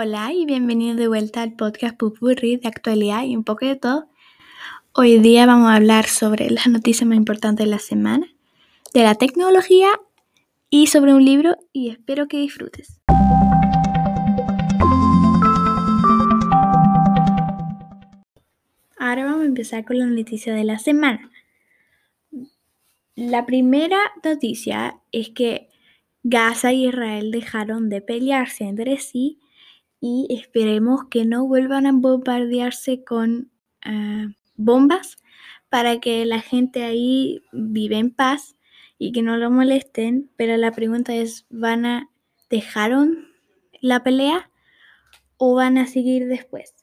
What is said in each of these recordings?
Hola y bienvenido de vuelta al podcast Pupurri de actualidad y un poco de todo. Hoy día vamos a hablar sobre las noticias más importantes de la semana, de la tecnología y sobre un libro y espero que disfrutes. Ahora vamos a empezar con la noticia de la semana. La primera noticia es que Gaza y Israel dejaron de pelearse entre sí y esperemos que no vuelvan a bombardearse con ah, bombas para que la gente ahí vive en paz y que no lo molesten. Pero la pregunta es, ¿van a dejaron la pelea o van a seguir después?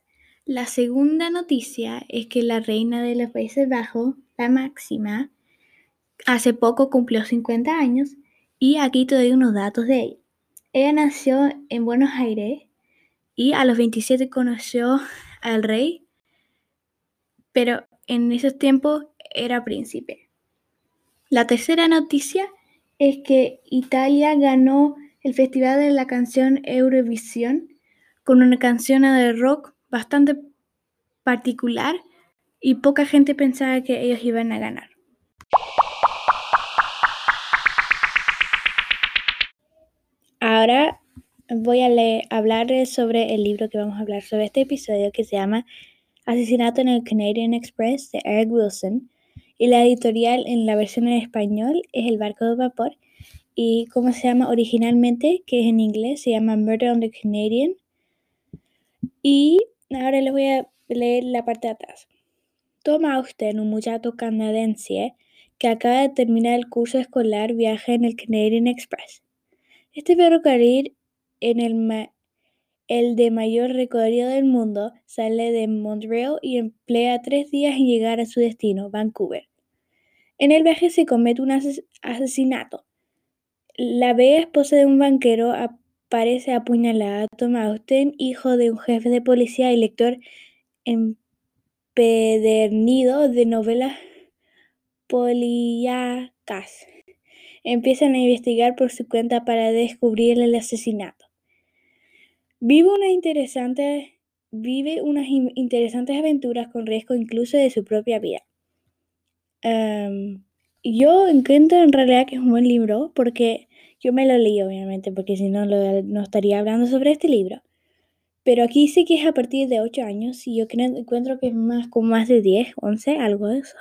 La segunda noticia es que la reina de los Países Bajos, la máxima, hace poco cumplió 50 años y aquí te doy unos datos de ella. Ella nació en Buenos Aires y a los 27 conoció al rey, pero en esos tiempos era príncipe. La tercera noticia es que Italia ganó el Festival de la Canción Eurovisión con una canción de rock bastante particular y poca gente pensaba que ellos iban a ganar. Ahora voy a hablar sobre el libro que vamos a hablar sobre este episodio que se llama Asesinato en el Canadian Express de Eric Wilson y la editorial en la versión en español es El barco de vapor y como se llama originalmente, que es en inglés, se llama Murder on the Canadian. Y ahora les voy a leer la parte de atrás. Toma usted un muchacho canadiense que acaba de terminar el curso escolar viaja en el Canadian Express. Este ferrocarril en el, el de mayor recorrido del mundo sale de Montreal y emplea tres días en llegar a su destino, Vancouver. En el viaje se comete un asesinato. La bella esposa de un banquero aparece apuñalada. Tom Austin, hijo de un jefe de policía y lector empedernido de novelas policíacas empiezan a investigar por su cuenta para descubrir el asesinato. Vive, una interesante, vive unas interesantes aventuras con riesgo incluso de su propia vida. yo encuentro en realidad que es un buen libro porque yo me lo leí obviamente porque si no no estaría hablando sobre este libro. Pero aquí dice que es a partir de 8 años y yo creo, encuentro que es más con más de 10, 11, algo de eso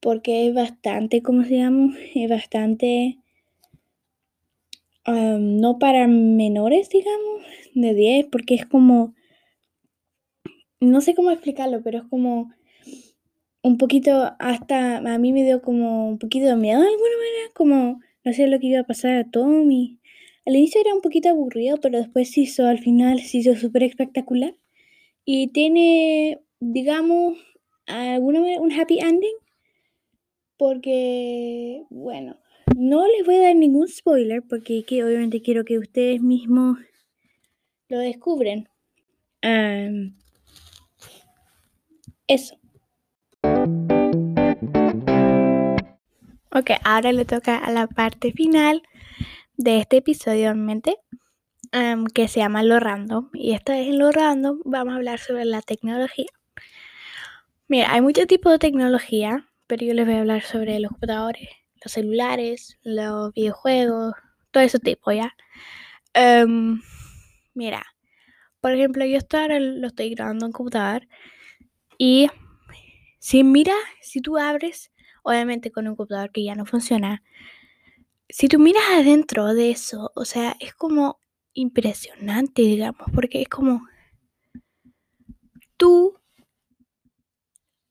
porque es bastante, ¿cómo se llama? Es bastante, no para menores, digamos, de 10, porque es como, no sé cómo explicarlo, pero es como un poquito, hasta a mí me dio como un poquito de miedo de alguna manera, como no sé lo que iba a pasar a Tommy. Al inicio era un poquito aburrido, pero después se hizo, al final se hizo súper espectacular. Y tiene, digamos, alguna un happy ending porque, bueno, no les voy a dar ningún spoiler porque obviamente quiero que ustedes mismos lo descubren. eso. Ok, ahora le toca a la parte final de este episodio, obviamente, que se llama Lo Random. Y esta vez en Lo Random vamos a hablar sobre la tecnología. Mira, hay muchos tipos de tecnología pero yo les voy a hablar sobre los computadores, los celulares, los videojuegos, todo ese tipo, ¿ya? Em, mira, por ejemplo, yo esto ahora lo estoy grabando en computador y si mira, si tú abres, obviamente con un computador que ya no funciona, si tú miras adentro de eso, o sea, es como impresionante, digamos, porque es como tú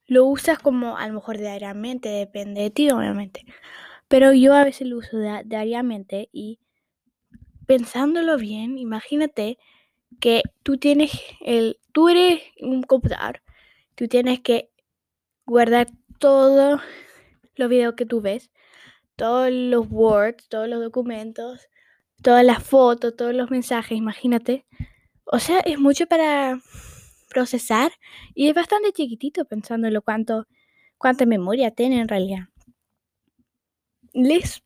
lo usas como a lo mejor diariamente, depende de ti, obviamente. Pero yo a veces lo uso diariamente y pensándolo bien, imagínate que tú tienes el, tú eres un computador, tú tienes que guardar todos los videos que tú ves, todos los words, todos los documentos, todas las fotos, todos los mensajes, imagínate. O sea, es mucho para procesar y es bastante chiquitito pensándolo cuánto, cuánta memoria tiene en realidad. Les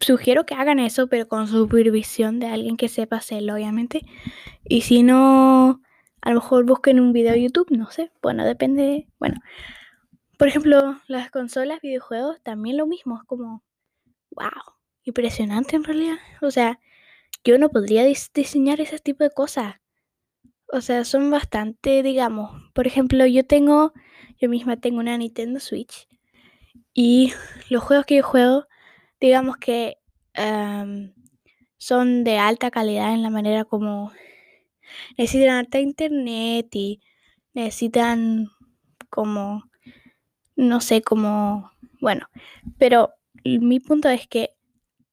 sugiero que hagan eso, pero con supervisión de alguien que sepa hacerlo, obviamente. Y si no, a lo mejor busquen un video de YouTube, no sé. Bueno, depende. Bueno, por ejemplo, las consolas, videojuegos, también lo mismo. Es como, wow, impresionante en realidad. O sea, yo no podría diseñar ese tipo de cosas. O sea, son bastante, digamos. Por ejemplo, yo tengo, yo misma tengo una Nintendo Switch. Y los juegos que yo juego, digamos que em, son de alta calidad en la manera como necesitan alta internet y necesitan como, no sé, como, bueno, pero mi punto es que,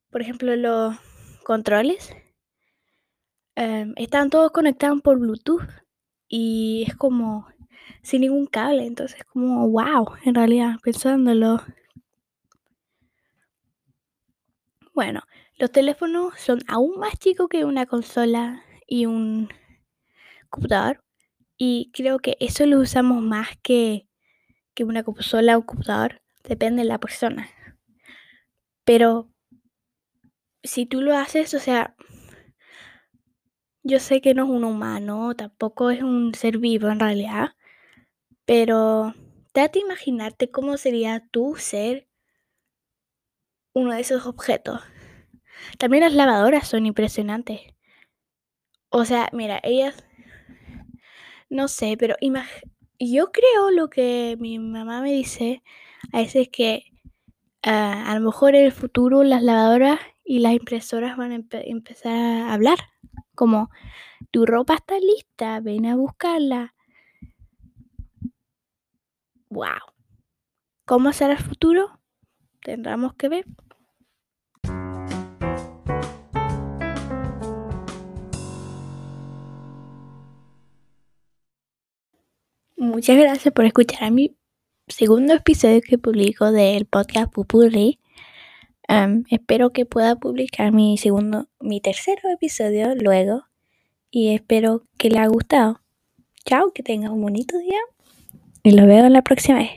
por ejemplo, los controles em, están todos conectados por Bluetooth y es como sin ningún cable, entonces como wow, en realidad, pensándolo. Bueno, los teléfonos son aún más chicos que una consola y un computador y creo que eso lo usamos más que, que una consola o un computador, depende de la persona. Pero si tú lo haces, o sea, yo sé que no es un humano, tampoco es un ser vivo en realidad, pero trata de imaginarte cómo sería tú ser uno de esos objetos. También las lavadoras son impresionantes. O sea, mira, ellas, no sé, pero yo creo lo que mi mamá me dice a veces que uh, a lo mejor en el futuro las lavadoras y las impresoras van a empe empezar a hablar. Como, tu ropa está lista, ven a buscarla. ¡Wow! ¿Cómo será el futuro? Tendremos que ver. Muchas gracias por escuchar a mi segundo episodio que publico del podcast Pupurri. Um, espero que pueda publicar mi segundo, mi tercer episodio luego y espero que le haya gustado. Chao, que tengas un bonito día y lo veo la próxima vez.